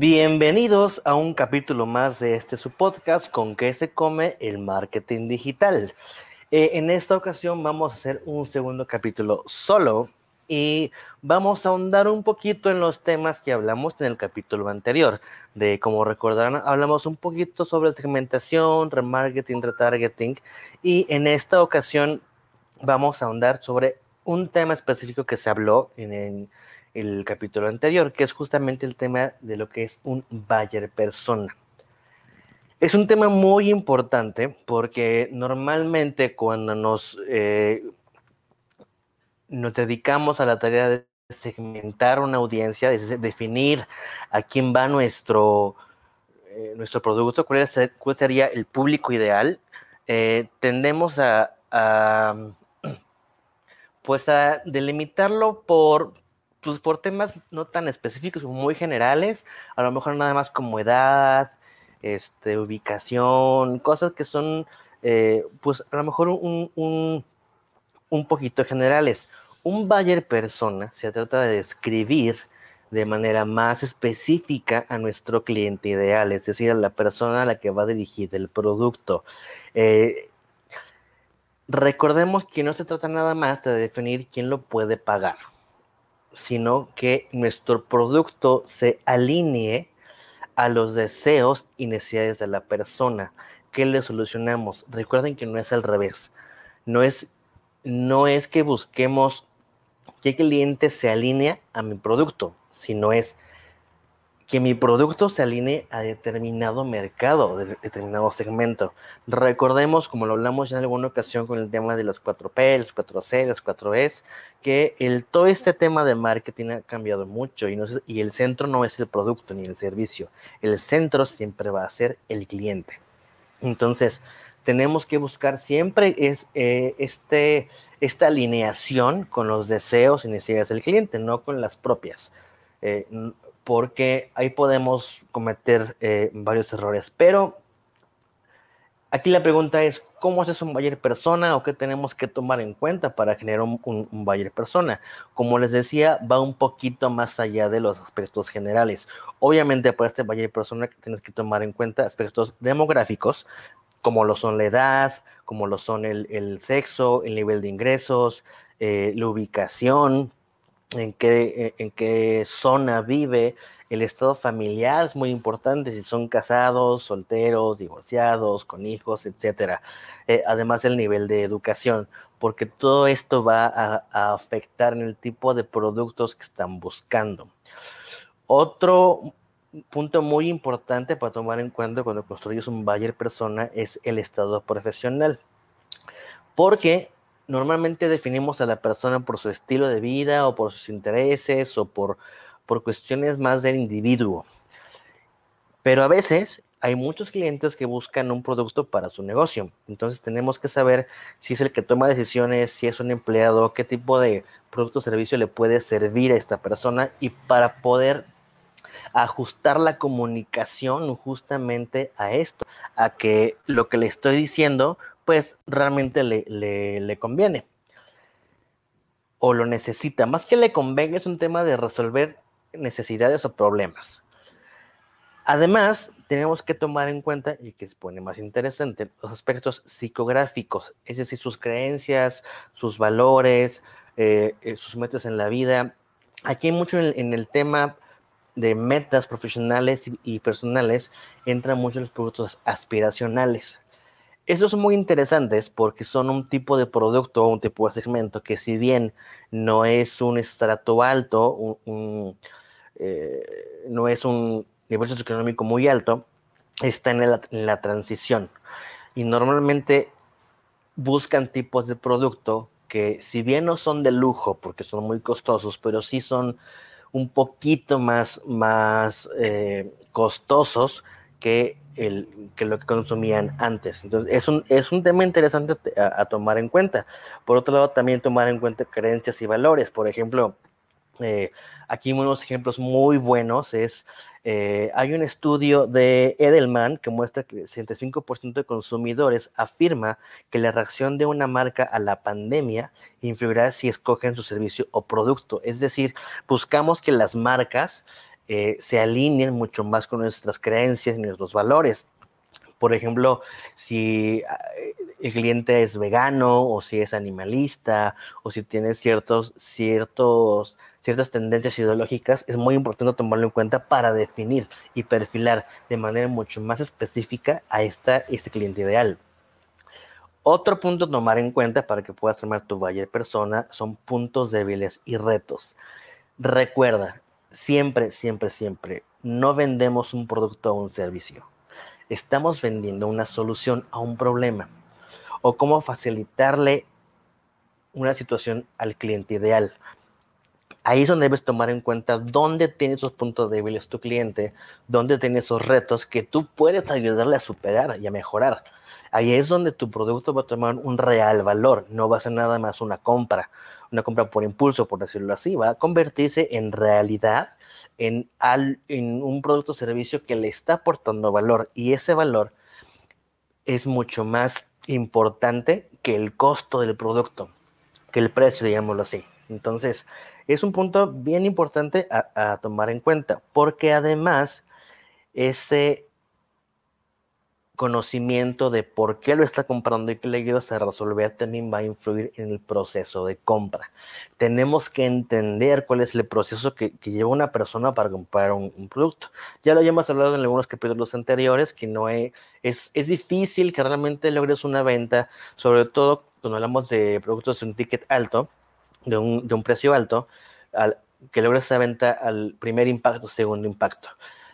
Bienvenidos a un capítulo más de este su podcast con qué se come el marketing digital. Eh, en esta ocasión vamos a hacer un segundo capítulo solo y vamos a ahondar un poquito en los temas que hablamos en el capítulo anterior. De como recordarán, hablamos un poquito sobre segmentación, remarketing, retargeting y en esta ocasión vamos a ahondar sobre un tema específico que se habló en, el capítulo anterior, que es justamente el tema de lo que es un buyer persona. Es un tema muy importante porque normalmente cuando nos, eh, nos dedicamos a la tarea de segmentar una audiencia, de definir a quién va nuestro, eh, nuestro producto, cuál, sería el público ideal, eh, tendemos a, pues a delimitarlo por, pues por temas no tan específicos, muy generales, a lo mejor nada más como edad, este, ubicación, cosas que son, eh, pues a lo mejor un, un, un poquito generales. Un buyer persona se trata de describir de manera más específica a nuestro cliente ideal, es decir, a la persona a la que va a dirigir el producto. Eh, recordemos que no se trata nada más de definir quién lo puede pagar, sino que nuestro producto se alinee a los deseos y necesidades de la persona. ¿Qué le solucionamos? Recuerden que no es al revés. No es, no es que busquemos qué cliente se alinea a mi producto, sino es que mi producto se alinee a determinado mercado, de determinado segmento. Recordemos, como lo hablamos en alguna ocasión con el tema de los 4P, los 4C, los 4Es, que todo este tema de marketing ha cambiado mucho y, el centro no es el producto ni el servicio. El centro siempre va a ser el cliente. Entonces, tenemos que buscar siempre eh, este, esta alineación con los deseos y necesidades del cliente, no con las propias. Eh, porque ahí podemos cometer eh, varios errores. Pero aquí la pregunta es, ¿cómo es un buyer persona o qué tenemos que tomar en cuenta para generar un, un, buyer persona? Como les decía, va un poquito más allá de los aspectos generales. Obviamente para este buyer persona tienes que tomar en cuenta aspectos demográficos, como lo son la edad, como lo son el, sexo, el nivel de ingresos, eh, la ubicación, en qué, en qué zona vive, el estado familiar es muy importante, si son casados, solteros, divorciados, con hijos, etcétera. Eh, además el nivel de educación, porque todo esto va a, afectar en el tipo de productos que están buscando. Otro punto muy importante para tomar en cuenta cuando construyes un buyer persona es el estado profesional. Porque normalmente definimos a la persona por su estilo de vida o por sus intereses o por, por cuestiones más del individuo. Pero a veces hay muchos clientes que buscan un producto para su negocio. Entonces tenemos que saber si es el que toma decisiones, si es un empleado, qué tipo de producto o servicio le puede servir a esta persona y para poder ajustar la comunicación justamente a esto, a que lo que le estoy diciendo pues realmente le, le, conviene o lo necesita. Más que le convenga es un tema de resolver necesidades o problemas. Además, tenemos que tomar en cuenta, y que se pone más interesante, los aspectos psicográficos, es decir, sus creencias, sus valores, eh, eh, sus metas en la vida. Aquí hay mucho en el, tema de metas profesionales y, y personales, entran mucho los productos aspiracionales. Estos son muy interesantes porque son un tipo de producto un tipo de segmento que si bien no es un estrato alto, eh, no es un nivel socioeconómico muy alto, está en la, en la transición. Y normalmente buscan tipos de producto que si bien no son de lujo porque son muy costosos, pero sí son un poquito más, más eh, costosos que el, que lo que consumían antes. Entonces, es un, es un tema interesante a, tomar en cuenta. Por otro lado, también tomar en cuenta creencias y valores. Por ejemplo, eh, aquí unos ejemplos muy buenos es, eh, hay un estudio de Edelman que muestra que el 65% de consumidores afirma que la reacción de una marca a la pandemia influirá si escogen su servicio o producto. Es decir, buscamos que las marcas eh, se alineen mucho más con nuestras creencias y nuestros valores. Por ejemplo, si eh, el cliente es vegano o si es animalista o si tiene ciertos, ciertos, ciertas tendencias ideológicas, es muy importante tomarlo en cuenta para definir y perfilar de manera mucho más específica a esta, este cliente ideal. Otro punto a tomar en cuenta para que puedas tomar tu buyer persona son puntos débiles y retos. Recuerda, siempre, siempre, siempre, no vendemos un producto o un servicio. Estamos vendiendo una solución a un problema o cómo facilitarle una situación al cliente ideal. Ahí es donde debes tomar en cuenta dónde tiene esos puntos débiles tu cliente, dónde tiene esos retos que tú puedes ayudarle a superar y a mejorar. Ahí es donde tu producto va a tomar un real valor, no va a ser nada más una compra, una compra por impulso, por decirlo así, va a convertirse en realidad en, un producto o servicio que le está aportando valor y ese valor es mucho más importante que el costo del producto, que el precio, digámoslo así. Entonces, es un punto bien importante a, tomar en cuenta, porque además ese conocimiento de por qué lo está comprando y qué le ayudas a resolver también va a influir en el proceso de compra. Tenemos que entender cuál es el proceso que, lleva una persona para comprar un, producto. Ya lo habíamos hablado en algunos capítulos anteriores, que no es, es, es difícil que realmente logres una venta, sobre todo cuando hablamos de productos de un ticket alto, de un, de un precio alto, al, que logres esa venta al primer impacto, segundo impacto.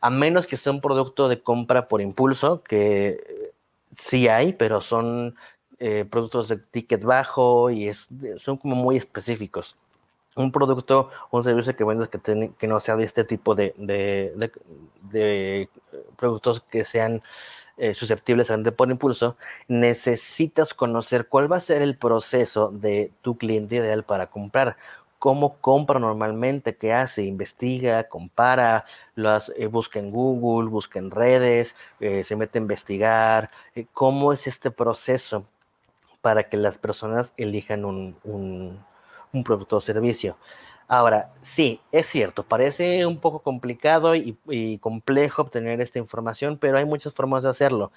A menos que sea un producto de compra por impulso, que sí hay, pero son eh, productos de ticket bajo y es, son como muy específicos. Un producto un servicio que vendes que, que no sea de este tipo de, de, de, productos que sean eh, susceptibles a por impulso, necesitas conocer cuál va a ser el proceso de tu cliente ideal para comprar. Cómo compra normalmente, qué hace, investiga, compara, eh, busca en Google, busca en redes, eh, se mete a investigar, eh, cómo es este proceso para que las personas elijan un, un, producto o servicio. Ahora, sí, es cierto, parece un poco complicado y, complejo obtener esta información, pero hay muchas formas de hacerlo.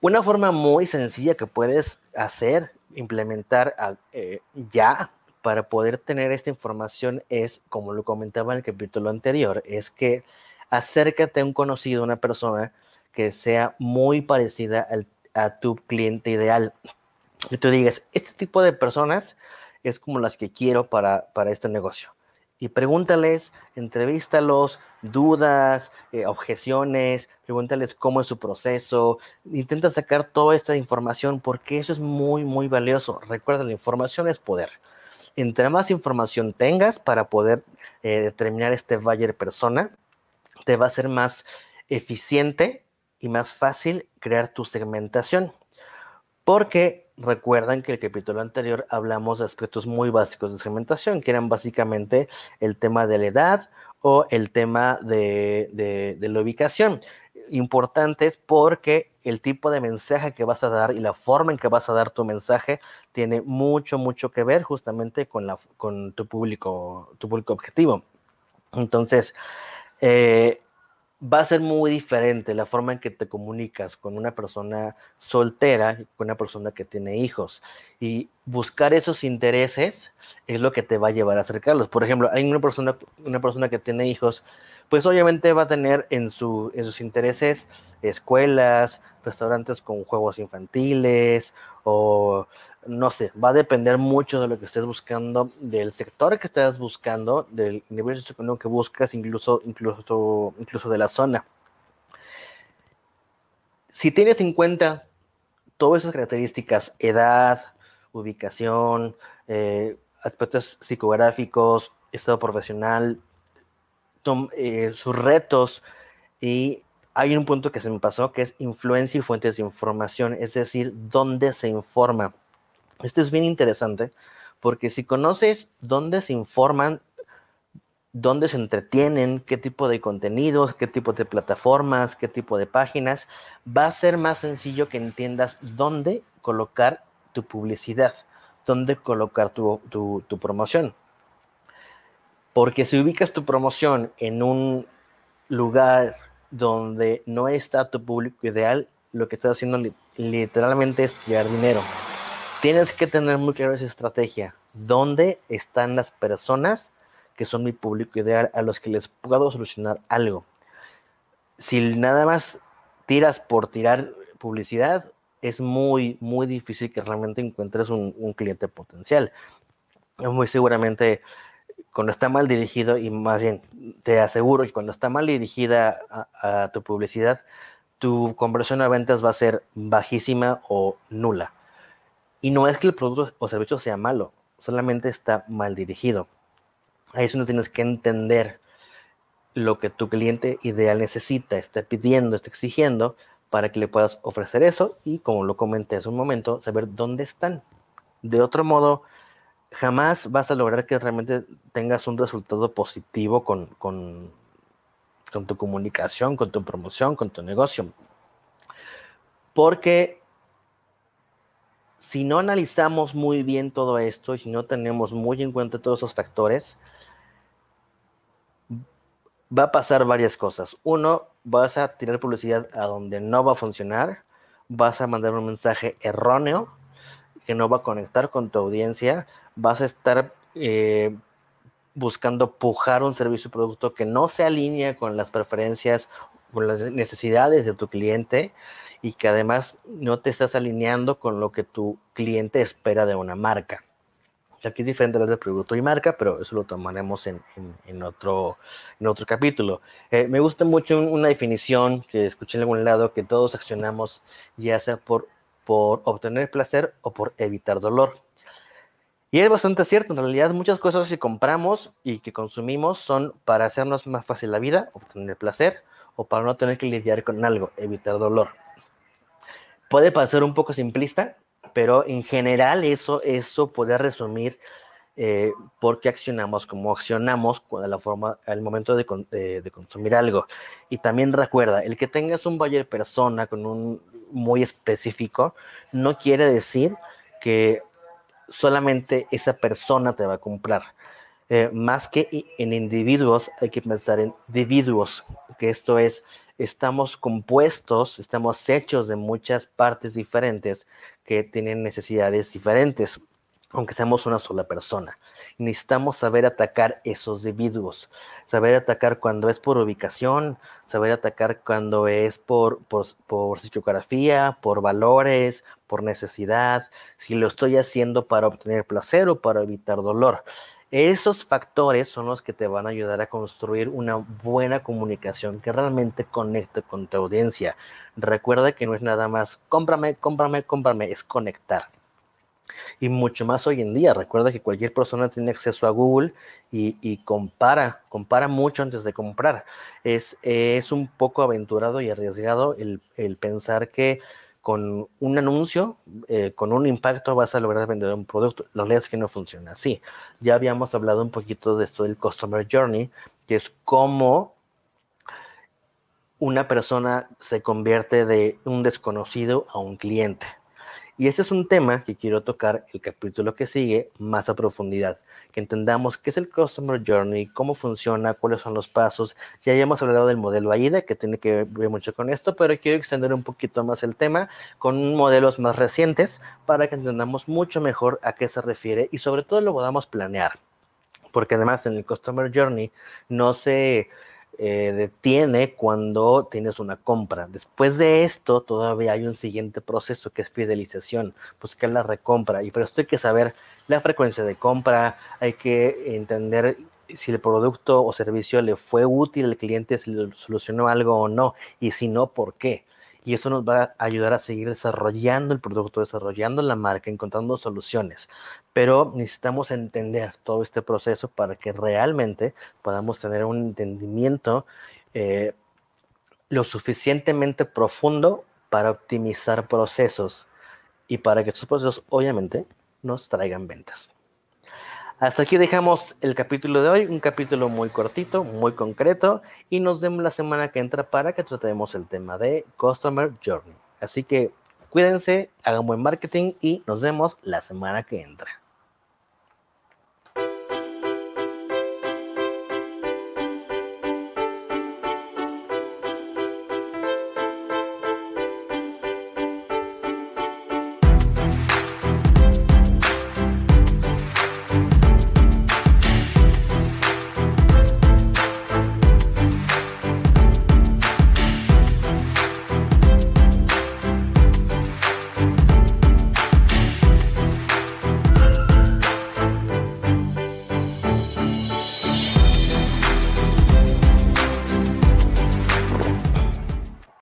Una forma muy sencilla que puedes hacer, implementar ya para poder tener esta información es, como lo comentaba en el capítulo anterior, es que acércate a un conocido, una persona que sea muy parecida a tu cliente ideal. Y tú digas, este tipo de personas es como las que quiero para, para este negocio. Y pregúntales, entrevístalos, dudas, eh, objeciones, pregúntales cómo es su proceso, intenta sacar toda esta información porque eso es muy, muy valioso. Recuerda, la información es poder entre más información tengas para poder eh, determinar este buyer persona, te va a ser más eficiente y más fácil crear tu segmentación. Porque recuerdan que el capítulo anterior hablamos de aspectos muy básicos de segmentación, que eran básicamente el tema de la edad o el tema de la ubicación importantes porque el tipo de mensaje que vas a dar y la forma en que vas a dar tu mensaje tiene mucho, mucho que ver justamente con, tu, público, tu público objetivo. Entonces, eh, va a ser muy diferente la forma en que te comunicas con una persona soltera, con una persona que tiene hijos. Y buscar esos intereses es lo que te va a llevar a acercarlos. Por ejemplo, hay una persona, una persona que tiene hijos, pues obviamente va a tener en, su, en sus intereses escuelas, restaurantes con juegos infantiles o no sé, va a depender mucho de lo que estés buscando, del sector que estés buscando, del nivel económico que buscas, incluso, incluso, incluso de la zona. Si tienes en cuenta todas esas características, edad, ubicación, eh, aspectos psicográficos, estado profesional, eh, sus retos y hay un punto que se me pasó que es influencia y fuentes de información, es decir, dónde se informa. Esto es bien interesante porque si conoces dónde se informan, dónde se entretienen, qué tipo de contenidos, qué tipo de plataformas, qué tipo de páginas, va a ser más sencillo que entiendas dónde colocar tu publicidad, dónde colocar tu, tu promoción. Porque si ubicas tu promoción en un, lugar donde no está tu público ideal, lo que estás haciendo literalmente es tirar dinero. Tienes que tener muy claro esa estrategia. ¿Dónde están las personas que son mi público ideal a los que les puedo solucionar algo? Si nada más tiras por tirar publicidad, es muy, muy difícil que realmente encuentres un, cliente potencial. Muy seguramente cuando está mal dirigido, y más bien te aseguro que cuando está mal dirigida a, tu publicidad, tu conversión a ventas va a ser bajísima o nula. Y no es que el producto o servicio sea malo, solamente está mal dirigido. Ahí es donde tienes que entender lo que tu cliente ideal necesita, está pidiendo, está exigiendo, para que le puedas ofrecer eso y, como lo comenté hace un momento, saber dónde están. De otro modo, jamás vas a lograr que realmente tengas un resultado positivo con, con, tu comunicación, con tu promoción, con tu negocio. Porque si no analizamos muy bien todo esto y si no tenemos muy en cuenta todos esos factores, va a pasar varias cosas. Uno, vas a tirar publicidad a donde no va a funcionar, vas a mandar un mensaje erróneo que no va a conectar con tu audiencia, vas a estar eh, buscando pujar un servicio o producto que no se alinea con las preferencias, con las necesidades de tu cliente y que además no te estás alineando con lo que tu cliente espera de una marca. Aquí es diferente hablar de producto y marca, pero eso lo tomaremos en, otro, en otro capítulo. Eh, me gusta mucho una definición que escuché en algún lado, que todos accionamos ya sea por, por obtener placer o por evitar dolor. Y es bastante cierto, en realidad muchas cosas que compramos y que consumimos son para hacernos más fácil la vida, obtener placer, o para no tener que lidiar con algo, evitar dolor. Puede parecer un poco simplista, pero en general eso, eso puede resumir eh, por qué accionamos como accionamos la forma, al momento de, de, consumir algo. Y también recuerda, el que tengas un buyer persona con un muy específico no quiere decir que solamente esa persona te va a comprar. Eh, más que en individuos, hay que pensar en individuos, que esto es, estamos compuestos, estamos hechos de muchas partes diferentes que tienen necesidades diferentes, aunque seamos una sola persona. Necesitamos saber atacar esos individuos, saber atacar cuando es por ubicación, saber atacar cuando es por, por, por por valores, por necesidad, si lo estoy haciendo para obtener placer o para evitar dolor. Esos factores son los que te van a ayudar a construir una buena comunicación que realmente conecte con tu audiencia. Recuerda que no es nada más cómprame, cómprame, cómprame, es conectar. Y mucho más hoy en día. Recuerda que cualquier persona tiene acceso a Google y, compara, compara mucho antes de comprar. Es, es un poco aventurado y arriesgado el, el pensar que con un anuncio, eh, con un impacto vas a lograr vender un producto. La realidad es que no funciona así. Ya habíamos hablado un poquito de esto del Customer Journey, que es cómo una persona se convierte de un desconocido a un cliente. Y ese es un tema que quiero tocar el capítulo que sigue más a profundidad, que entendamos qué es el Customer Journey, cómo funciona, cuáles son los pasos. Ya hemos hablado del modelo AIDA, que tiene que ver mucho con esto, pero quiero extender un poquito más el tema con modelos más recientes para que entendamos mucho mejor a qué se refiere y sobre todo lo podamos planear. Porque además en el Customer Journey no se eh, detiene cuando tienes una compra. Después de esto, todavía hay un siguiente proceso que es fidelización, buscar la recompra. Y por esto hay que saber la frecuencia de compra, hay que entender si el producto o servicio le fue útil al cliente, si le solucionó algo o no, y si no, por qué y eso nos va a ayudar a seguir desarrollando el producto, desarrollando la marca, encontrando soluciones. Pero necesitamos entender todo este proceso para que realmente podamos tener un entendimiento eh, lo suficientemente profundo para optimizar procesos y para que estos procesos obviamente nos traigan ventas. Hasta aquí dejamos el capítulo de hoy, un capítulo muy cortito, muy concreto, y nos vemos la semana que entra para que tratemos el tema de Customer Journey. Así que cuídense, hagan buen marketing y nos vemos la semana que entra.